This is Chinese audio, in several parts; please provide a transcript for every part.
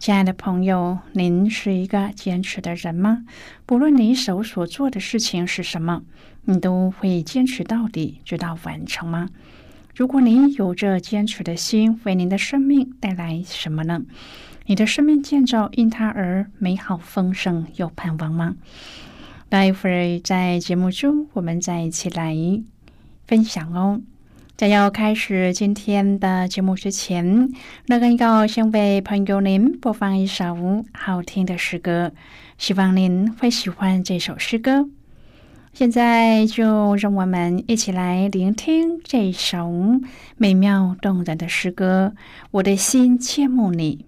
亲爱的朋友，您是一个坚持的人吗？不论你手所做的事情是什么，你都会坚持到底，直到完成吗？如果您有着坚持的心，为您的生命带来什么呢？你的生命建造因它而美好丰盛，有盼望吗？待会儿在节目中，我们再一起来分享哦。在要开始今天的节目之前，那个要先为朋友您播放一首好听的诗歌，希望您会喜欢这首诗歌。现在就让我们一起来聆听这首美妙动人的诗歌。我的心切慕你。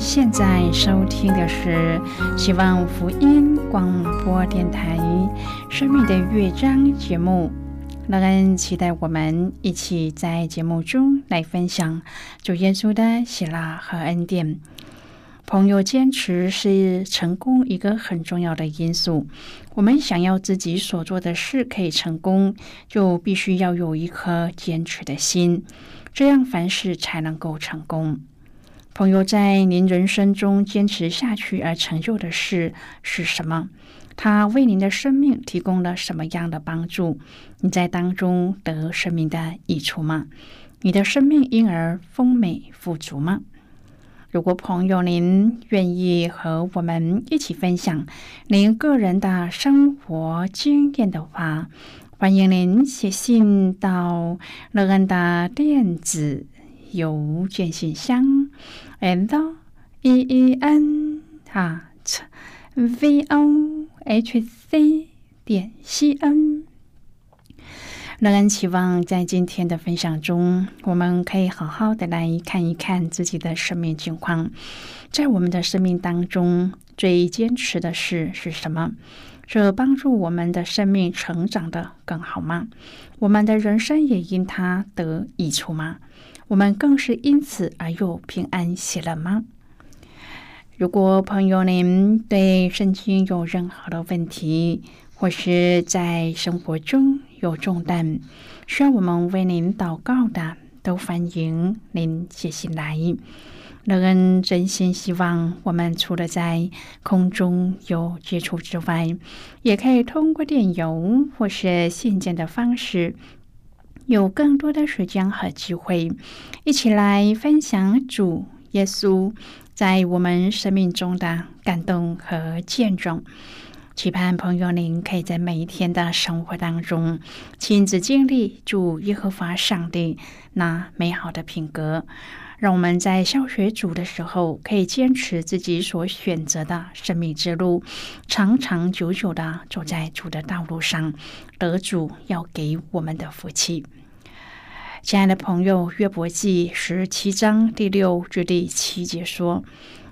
现在收听的是希望福音广播电台《生命的乐章》节目。乐恩期待我们一起在节目中来分享主耶稣的喜乐和恩典。朋友，坚持是成功一个很重要的因素。我们想要自己所做的事可以成功，就必须要有一颗坚持的心，这样凡事才能够成功。朋友，在您人生中坚持下去而成就的事是什么？他为您的生命提供了什么样的帮助？你在当中得生命的益处吗？你的生命因而丰美富足吗？如果朋友您愿意和我们一起分享您个人的生活经验的话，欢迎您写信到乐恩的电子邮件信箱，and e e n 啊 v o h c 点 c n。仍然期望在今天的分享中，我们可以好好的来看一看自己的生命情况。在我们的生命当中，最坚持的事是什么？这帮助我们的生命成长的更好吗？我们的人生也因它得益处吗？我们更是因此而又平安喜乐吗？如果朋友您对圣经有任何的问题，或是在生活中有重担，需要我们为您祷告的，都欢迎您写信来。乐恩真心希望，我们除了在空中有接触之外，也可以通过电邮或是信件的方式，有更多的时间和机会，一起来分享主耶稣在我们生命中的感动和见证。期盼朋友，您可以在每一天的生活当中亲自经历主耶和华上帝那美好的品格，让我们在消学主的时候，可以坚持自己所选择的生命之路，长长久久的走在主的道路上，得主要给我们的福气。亲爱的朋友，约伯记十七章第六至第七节说。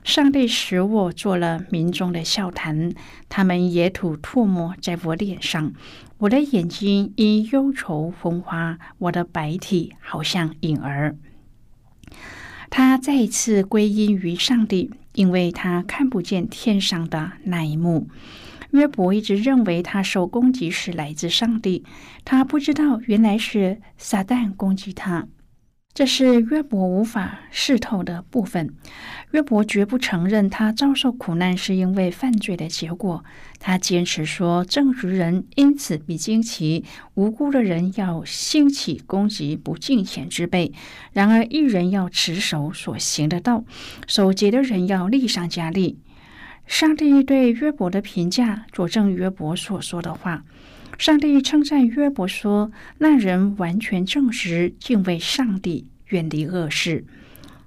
上帝使我做了民众的笑谈，他们也吐唾沫在我脸上。我的眼睛因忧愁风花，我的白体好像影儿。他再一次归因于上帝，因为他看不见天上的那一幕。约伯一直认为他受攻击是来自上帝，他不知道原来是撒旦攻击他。这是约伯无法视透的部分。约伯绝不承认他遭受苦难是因为犯罪的结果。他坚持说，正直人因此必惊奇，无辜的人要兴起攻击不敬虔之辈。然而，一人要持守所行的道，守节的人要立上加力。上帝对约伯的评价佐证约伯所说的话。上帝称赞约伯说：“那人完全正直，敬畏上帝，远离恶事。”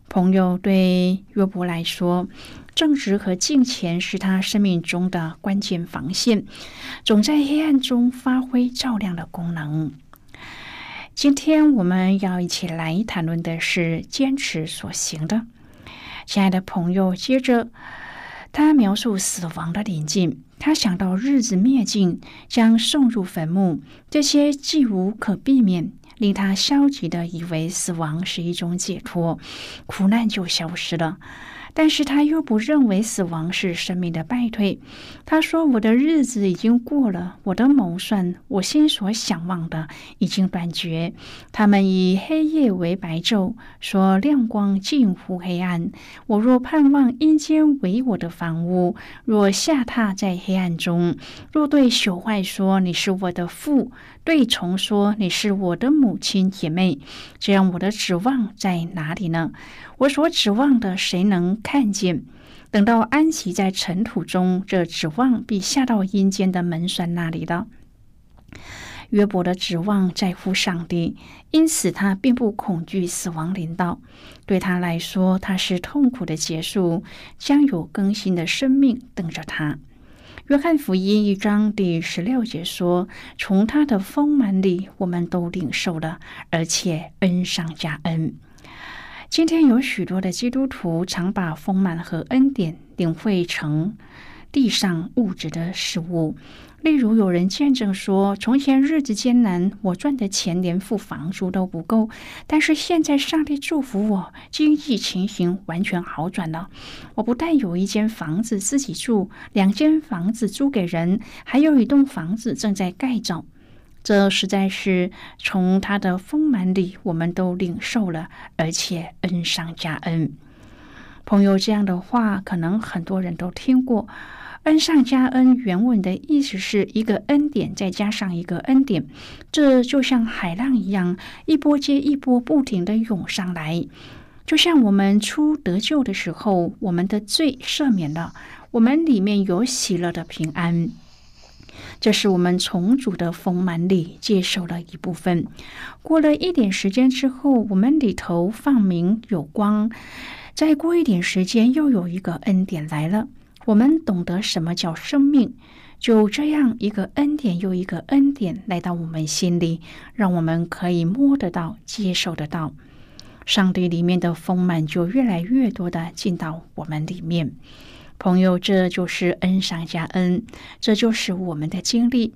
朋友对约伯来说，正直和敬虔是他生命中的关键防线，总在黑暗中发挥照亮的功能。今天我们要一起来谈论的是坚持所行的。亲爱的朋友，接着他描述死亡的临近。他想到日子灭尽，将送入坟墓，这些既无可避免，令他消极的以为死亡是一种解脱，苦难就消失了。但是他又不认为死亡是生命的败退。他说：“我的日子已经过了，我的谋算，我心所想望的已经断绝。他们以黑夜为白昼，说亮光近乎黑暗。我若盼望阴间为我的房屋，若下榻在黑暗中，若对朽坏说你是我的父，对虫说你是我的母亲姐妹，这样我的指望在哪里呢？”我所指望的，谁能看见？等到安息在尘土中，这指望必下到阴间的门栓那里了。约伯的指望在乎上帝，因此他并不恐惧死亡临到。对他来说，他是痛苦的结束，将有更新的生命等着他。约翰福音一章第十六节说：“从他的丰满里，我们都领受了，而且恩上加恩。”今天有许多的基督徒常把丰满和恩典领会成地上物质的事物。例如，有人见证说，从前日子艰难，我赚的钱连付房租都不够，但是现在上帝祝福我，经济情形完全好转了。我不但有一间房子自己住，两间房子租给人，还有一栋房子正在盖造。这实在是从他的丰满里，我们都领受了，而且恩上加恩。朋友，这样的话，可能很多人都听过。恩上加恩，原文的意思是一个恩典再加上一个恩典，这就像海浪一样，一波接一波，不停的涌上来。就像我们初得救的时候，我们的罪赦免了，我们里面有喜乐的平安，这是我们重组的丰满里接受了一部分。过了一点时间之后，我们里头放明有光，再过一点时间，又有一个恩典来了。我们懂得什么叫生命，就这样一个恩典又一个恩典来到我们心里，让我们可以摸得到、接受得到。上帝里面的丰满就越来越多的进到我们里面。朋友，这就是恩上加恩，这就是我们的经历。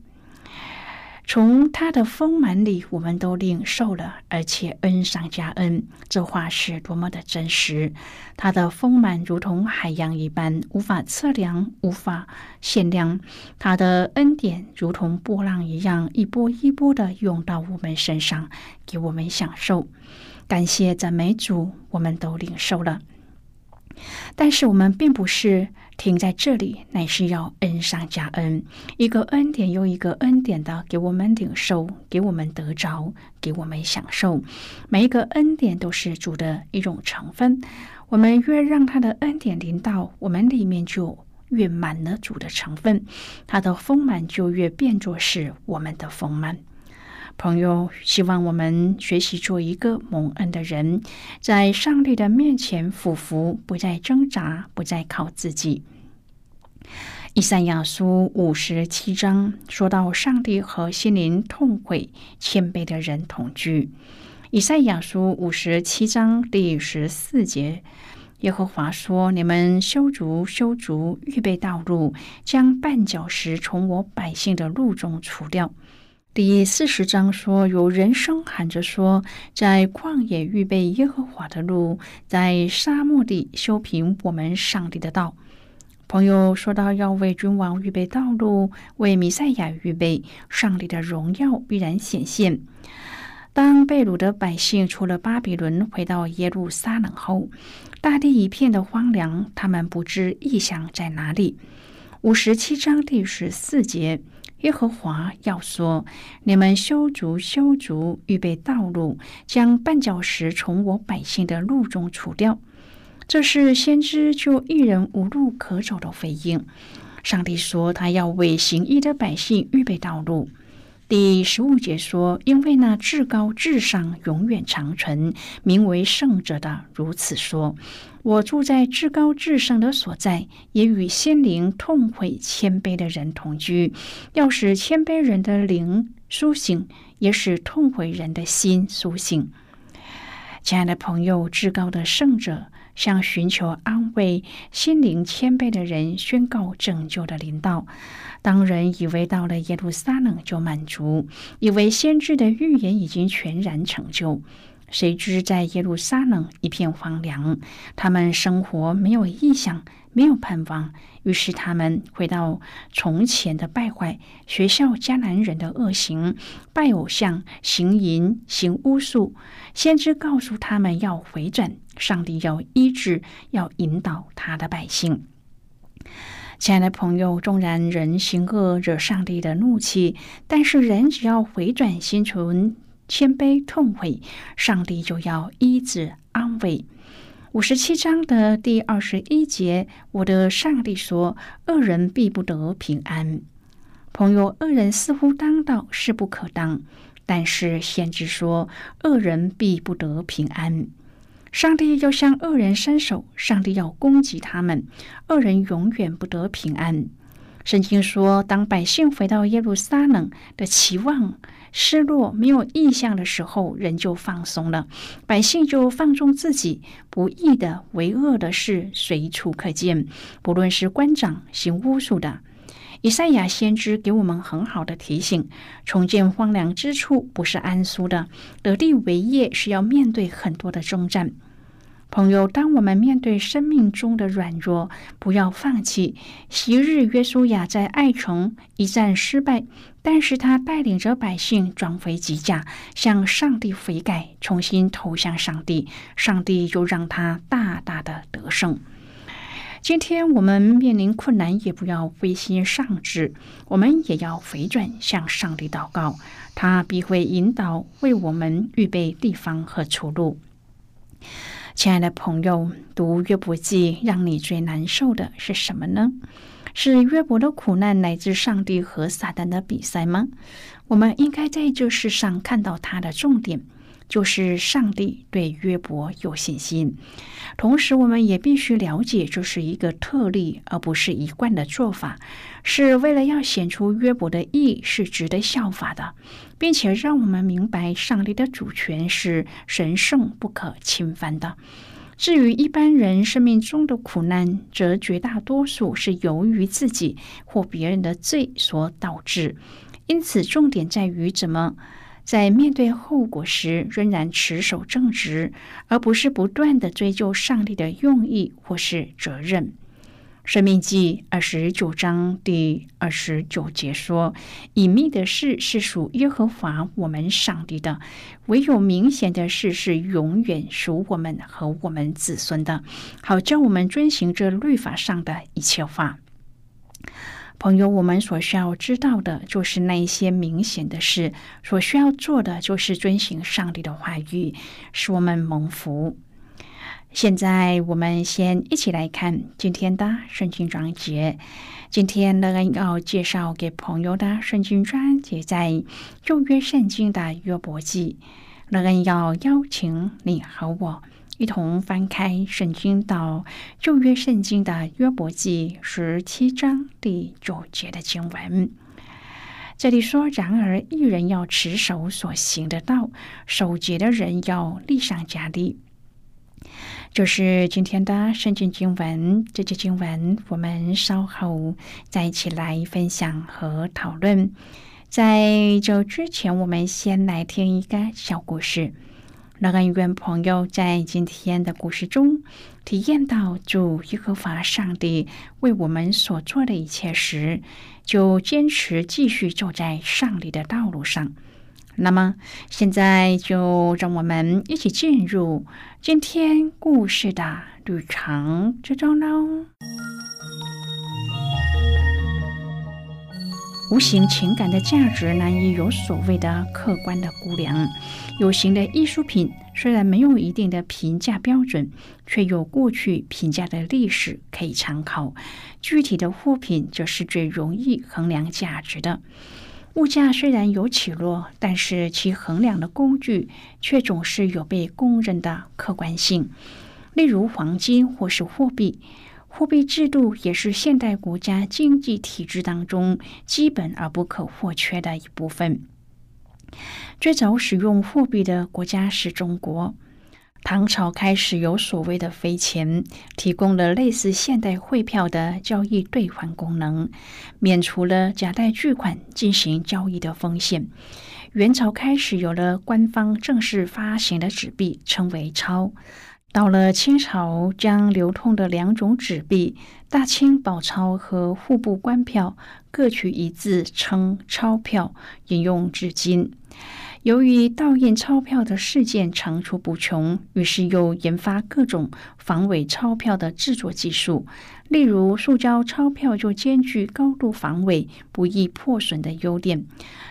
从他的丰满里，我们都领受了，而且恩上加恩。这话是多么的真实！他的丰满如同海洋一般，无法测量，无法限量。他的恩典如同波浪一样，一波一波的涌到我们身上，给我们享受。感谢赞美主，我们都领受了。但是我们并不是停在这里，乃是要恩上加恩，一个恩典又一个恩典的给我们领受，给我们得着，给我们享受。每一个恩典都是主的一种成分，我们越让他的恩典临到我们里面，就越满了主的成分，他的丰满就越变作是我们的丰满。朋友，希望我们学习做一个蒙恩的人，在上帝的面前俯伏，不再挣扎，不再靠自己。以赛亚书五十七章说到，上帝和心灵痛悔、谦卑的人同居。以赛亚书五十七章第十四节，耶和华说：“你们修筑、修筑，预备道路，将绊脚石从我百姓的路中除掉。”第四十章说，有人声喊着说，在旷野预备耶和华的路，在沙漠地修平我们上帝的道。朋友说到要为君王预备道路，为弥赛亚预备上帝的荣耀必然显现。当被掳的百姓出了巴比伦，回到耶路撒冷后，大地一片的荒凉，他们不知异象在哪里。五十七章第十四节。耶和华要说：“你们修筑、修筑，预备道路，将绊脚石从我百姓的路中除掉。”这是先知就一人无路可走的回应。上帝说：“他要为行医的百姓预备道路。”第十五节说：“因为那至高至上、永远长存、名为圣者的如此说。”我住在至高至圣的所在，也与心灵痛悔谦卑的人同居。要使谦卑人的灵苏醒，也使痛悔人的心苏醒。亲爱的朋友，至高的圣者向寻求安慰、心灵谦卑的人宣告拯救的领导。当人以为到了耶路撒冷就满足，以为先知的预言已经全然成就。谁知在耶路撒冷一片荒凉，他们生活没有意向，没有盼望。于是他们回到从前的败坏，学校迦南人的恶行，拜偶像，行淫，行巫术。先知告诉他们要回转，上帝要医治，要引导他的百姓。亲爱的朋友，纵然人行恶，惹上帝的怒气，但是人只要回转心存。谦卑痛悔，上帝就要医治安慰。五十七章的第二十一节，我的上帝说：“恶人必不得平安。”朋友，恶人似乎当道，势不可当。但是先知说：“恶人必不得平安。”上帝要向恶人伸手，上帝要攻击他们，恶人永远不得平安。圣经说：“当百姓回到耶路撒冷的期望。”失落、没有意向的时候，人就放松了，百姓就放纵自己，不义的、为恶的事随处可见。不论是官长行巫术的，以赛亚先知给我们很好的提醒：重建荒凉之处不是安舒的，得地为业是要面对很多的征战。朋友，当我们面对生命中的软弱，不要放弃。昔日约书亚在爱城一战失败，但是他带领着百姓转回吉甲，向上帝悔改，重新投向上帝，上帝就让他大大的得胜。今天我们面临困难，也不要灰心丧志，我们也要回转向上帝祷告，他必会引导，为我们预备地方和出路。亲爱的朋友，读约伯记让你最难受的是什么呢？是约伯的苦难来自上帝和撒旦的比赛吗？我们应该在这世上看到他的重点。就是上帝对约伯有信心，同时我们也必须了解，这是一个特例，而不是一贯的做法，是为了要显出约伯的义是值得效法的，并且让我们明白上帝的主权是神圣不可侵犯的。至于一般人生命中的苦难，则绝大多数是由于自己或别人的罪所导致，因此重点在于怎么。在面对后果时，仍然持守正直，而不是不断的追究上帝的用意或是责任。生命记二十九章第二十九节说：“隐秘的事是属耶和华我们上帝的，唯有明显的事是永远属我们和我们子孙的。好叫我们遵行这律法上的一切话。”朋友，我们所需要知道的就是那一些明显的事，所需要做的就是遵行上帝的话语，使我们蒙福。现在，我们先一起来看今天的圣经章节。今天乐恩要介绍给朋友的圣经章节，在旧约圣经的约伯记。乐恩要邀请你和我。一同翻开圣经到旧约圣经的约伯记十七章第九节的经文，这里说：“然而一人要持守所行的道，守节的人要立上加力。”就是今天的圣经经文。这节经文我们稍后再一起来分享和讨论。在这之前，我们先来听一个小故事。乐恩愿朋友在今天的故事中体验到主耶和华上帝为我们所做的一切时，就坚持继续走在上帝的道路上。那么，现在就让我们一起进入今天故事的旅程之中喽。无形情感的价值难以有所谓的客观的估量。有形的艺术品虽然没有一定的评价标准，却有过去评价的历史可以参考。具体的货品则是最容易衡量价值的。物价虽然有起落，但是其衡量的工具却总是有被公认的客观性。例如黄金或是货币。货币制度也是现代国家经济体制当中基本而不可或缺的一部分。最早使用货币的国家是中国。唐朝开始有所谓的飞钱，提供了类似现代汇票的交易兑换功能，免除了夹带巨款进行交易的风险。元朝开始有了官方正式发行的纸币，称为钞。到了清朝，将流通的两种纸币——大清宝钞和户部官票，各取一字称钞票，沿用至今。由于盗印钞票的事件层出不穷，于是又研发各种防伪钞票的制作技术。例如，塑胶钞票就兼具高度防伪、不易破损的优点。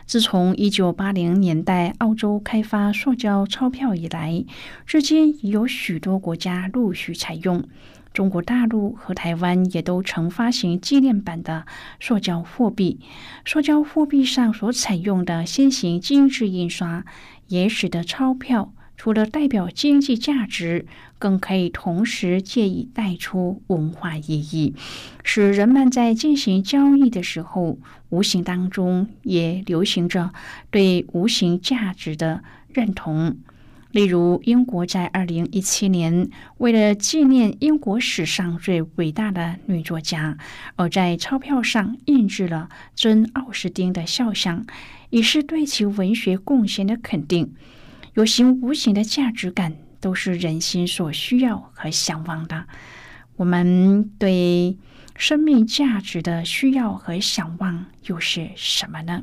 自从一九八零年代澳洲开发塑胶钞票以来，至今已有许多国家陆续采用。中国大陆和台湾也都曾发行纪念版的塑胶货币。塑胶货币上所采用的新型精致印刷，也使得钞票。除了代表经济价值，更可以同时借以带出文化意义，使人们在进行交易的时候，无形当中也流行着对无形价值的认同。例如，英国在二零一七年为了纪念英国史上最伟大的女作家，而在钞票上印制了珍·奥斯汀的肖像，以示对其文学贡献的肯定。有形无形的价值感都是人心所需要和向往的。我们对生命价值的需要和向往又是什么呢？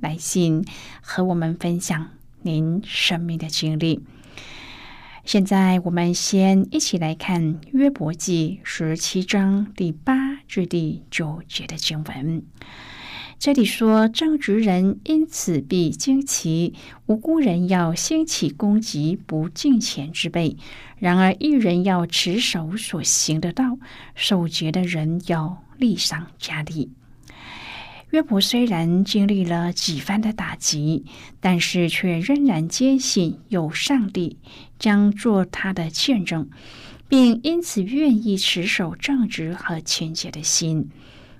来信和我们分享您生命的经历。现在，我们先一起来看约伯记十七章第八至第九节的经文。这里说：“正直人因此必惊奇，无辜人要兴起攻击不敬虔之辈；然而一人要持守所行的道，守节的人要力上加力。”约伯虽然经历了几番的打击，但是却仍然坚信有上帝将做他的见证，并因此愿意持守正直和虔洁的心。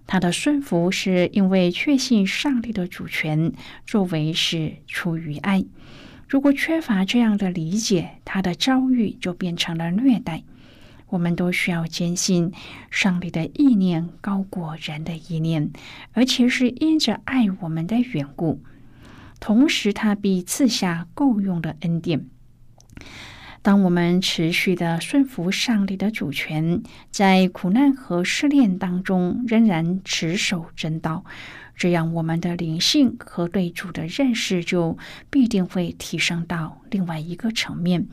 他的顺服是因为确信上帝的主权，作为是出于爱。如果缺乏这样的理解，他的遭遇就变成了虐待。我们都需要坚信上帝的意念高过人的意念，而且是因着爱我们的缘故。同时，他必赐下够用的恩典。当我们持续的顺服上帝的主权，在苦难和试炼当中仍然持守真道。这样，我们的灵性和对主的认识就必定会提升到另外一个层面，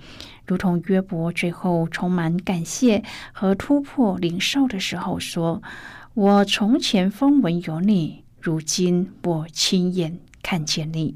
如同约伯最后充满感谢和突破领受的时候说：“我从前风闻有你，如今我亲眼看见你。”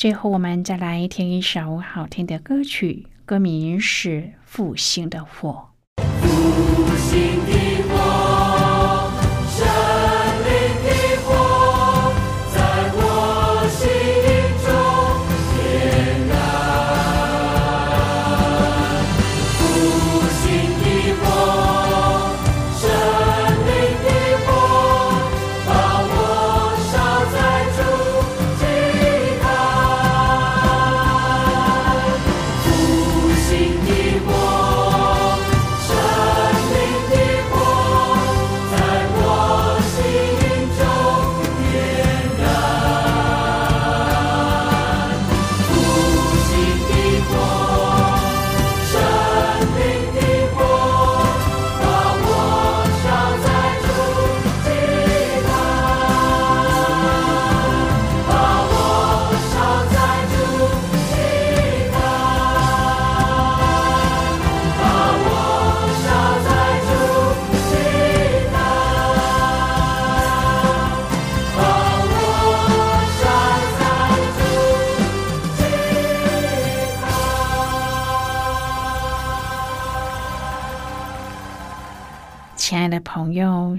最后，我们再来听一首好听的歌曲，歌名是《复兴的火》。复兴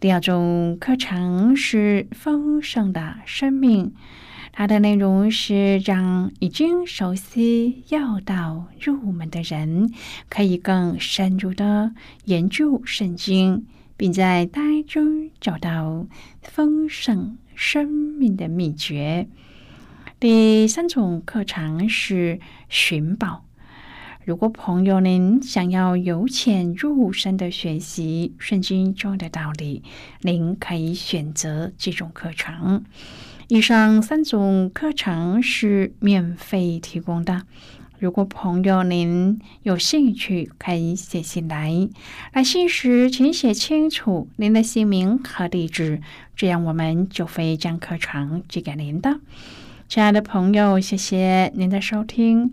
第二种课程是丰盛的生命，它的内容是让已经熟悉要道入门的人，可以更深入的研究圣经，并在当中找到丰盛生命的秘诀。第三种课程是寻宝。如果朋友您想要由浅入深的学习圣经中的道理，您可以选择这种课程。以上三种课程是免费提供的。如果朋友您有兴趣，可以写信来。来信时请写清楚您的姓名和地址，这样我们就会将课程寄给您的。亲爱的朋友，谢谢您的收听。